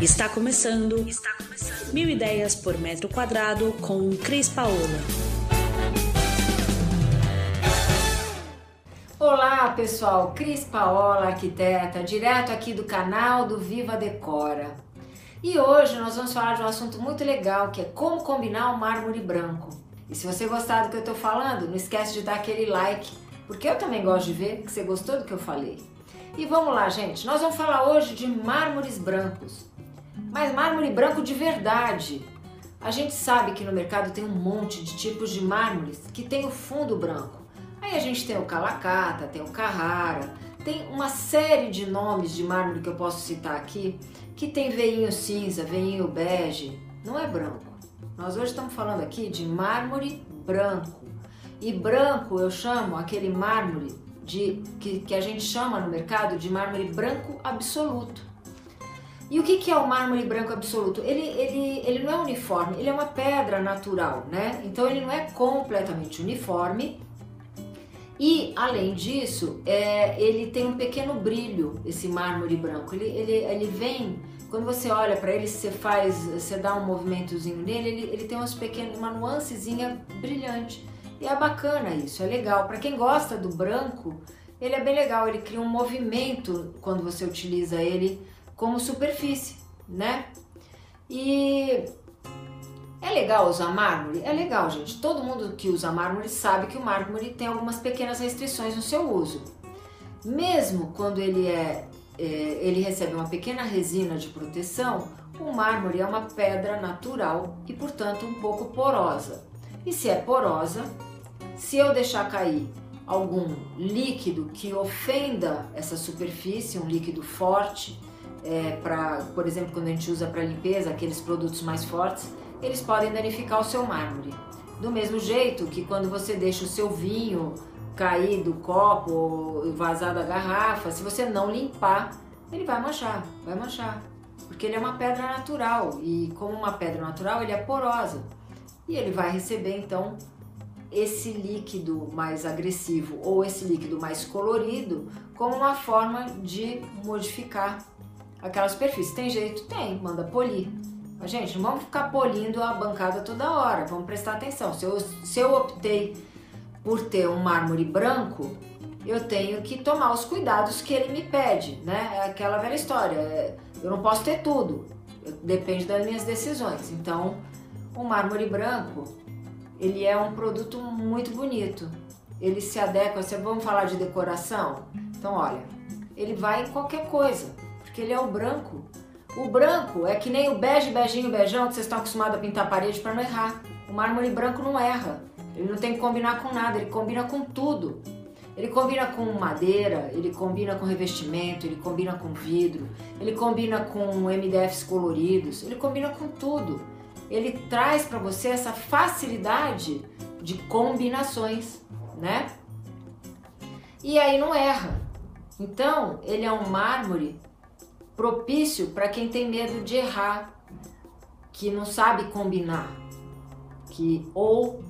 Está começando. Está começando. Mil ideias por metro quadrado com Cris Paola. Olá pessoal, Cris Paola, arquiteta, direto aqui do canal do Viva Decora. E hoje nós vamos falar de um assunto muito legal que é como combinar o mármore branco. E se você gostar do que eu estou falando, não esquece de dar aquele like, porque eu também gosto de ver que você gostou do que eu falei. E vamos lá, gente, nós vamos falar hoje de mármores brancos mas mármore branco de verdade. A gente sabe que no mercado tem um monte de tipos de mármores que tem o fundo branco. Aí a gente tem o Calacata, tem o Carrara, tem uma série de nomes de mármore que eu posso citar aqui, que tem veinho cinza, veinho bege, não é branco. Nós hoje estamos falando aqui de mármore branco. E branco eu chamo aquele mármore de, que, que a gente chama no mercado de mármore branco absoluto. E o que, é o mármore branco absoluto? Ele, ele, ele não é uniforme, ele é uma pedra natural, né? Então ele não é completamente uniforme. E além disso, é, ele tem um pequeno brilho, esse mármore branco. Ele, ele, ele vem, quando você olha para ele, você faz, você dá um movimentozinho nele, ele, ele tem umas pequenas, uma nuancezinha brilhante. E é bacana isso, é legal. Para quem gosta do branco, ele é bem legal. Ele cria um movimento quando você utiliza ele como superfície, né? E é legal usar mármore? É legal, gente. Todo mundo que usa mármore sabe que o mármore tem algumas pequenas restrições no seu uso. Mesmo quando ele é, é ele recebe uma pequena resina de proteção, o mármore é uma pedra natural e, portanto, um pouco porosa. E se é porosa, se eu deixar cair algum líquido que ofenda essa superfície, um líquido forte, é, para, por exemplo, quando a gente usa para limpeza, aqueles produtos mais fortes, eles podem danificar o seu mármore. Do mesmo jeito que quando você deixa o seu vinho cair do copo ou vazar da garrafa, se você não limpar, ele vai manchar, vai manchar. Porque ele é uma pedra natural e como uma pedra natural, ele é porosa. E ele vai receber então esse líquido mais agressivo ou esse líquido mais colorido como uma forma de modificar aquela superfície. Tem jeito? Tem, manda polir. Mas, gente, não vamos ficar polindo a bancada toda hora, vamos prestar atenção. Se eu, se eu optei por ter um mármore branco, eu tenho que tomar os cuidados que ele me pede, né? É aquela velha história, é, eu não posso ter tudo, depende das minhas decisões. Então, o mármore branco, ele é um produto muito bonito. Ele se adequa, vamos falar de decoração, então olha, ele vai em qualquer coisa porque ele é o branco. O branco é que nem o bege, beijinho, beijão que vocês estão acostumados a pintar a parede para não errar. O mármore branco não erra. Ele não tem que combinar com nada, ele combina com tudo. Ele combina com madeira, ele combina com revestimento, ele combina com vidro, ele combina com MDFs coloridos, ele combina com tudo. Ele traz para você essa facilidade de combinações, né? E aí não erra. Então, ele é um mármore propício para quem tem medo de errar, que não sabe combinar, que ou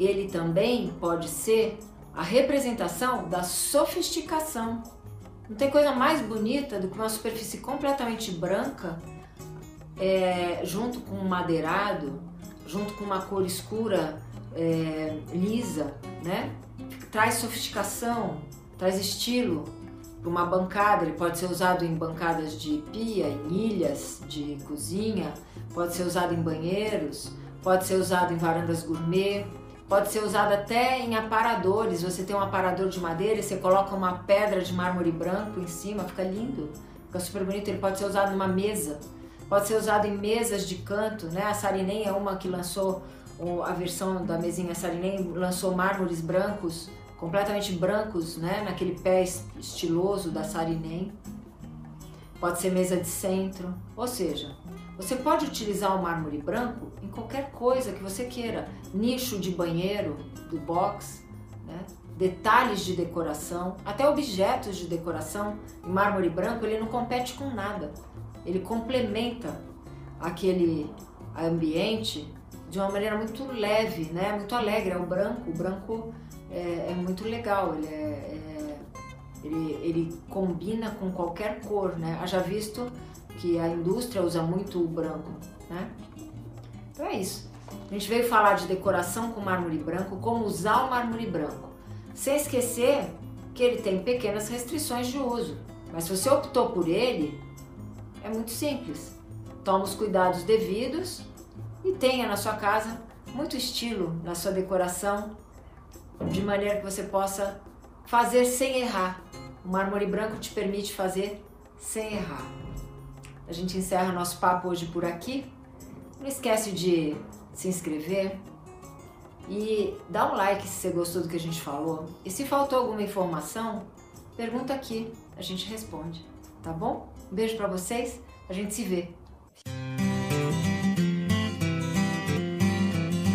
ele também pode ser a representação da sofisticação. Não tem coisa mais bonita do que uma superfície completamente branca, é, junto com um madeirado, junto com uma cor escura é, lisa, né? Traz sofisticação, traz estilo, para uma bancada, ele pode ser usado em bancadas de pia, em ilhas de cozinha, pode ser usado em banheiros, pode ser usado em varandas gourmet, pode ser usado até em aparadores. Você tem um aparador de madeira e você coloca uma pedra de mármore branco em cima, fica lindo, fica super bonito. Ele pode ser usado numa mesa, pode ser usado em mesas de canto, né? A Sarinem é uma que lançou a versão da mesinha Sarinem lançou mármores brancos completamente brancos, né, naquele pé estiloso da Sarinem. Pode ser mesa de centro, ou seja, você pode utilizar o mármore branco em qualquer coisa que você queira, nicho de banheiro, do box, né? detalhes de decoração, até objetos de decoração em mármore branco, ele não compete com nada. Ele complementa aquele ambiente de uma maneira muito leve, né? Muito alegre. É o branco, o branco é, é muito legal, ele, é, é, ele, ele, combina com qualquer cor, né? Haja visto que a indústria usa muito o branco, né? Então é isso. A gente veio falar de decoração com mármore branco, como usar o mármore branco, sem esquecer que ele tem pequenas restrições de uso. Mas se você optou por ele, é muito simples. Toma os cuidados devidos e tenha na sua casa muito estilo na sua decoração, de maneira que você possa fazer sem errar. O mármore branco te permite fazer sem errar. A gente encerra nosso papo hoje por aqui. Não esquece de se inscrever e dá um like se você gostou do que a gente falou. E se faltou alguma informação, pergunta aqui, a gente responde, tá bom? Um beijo para vocês, a gente se vê.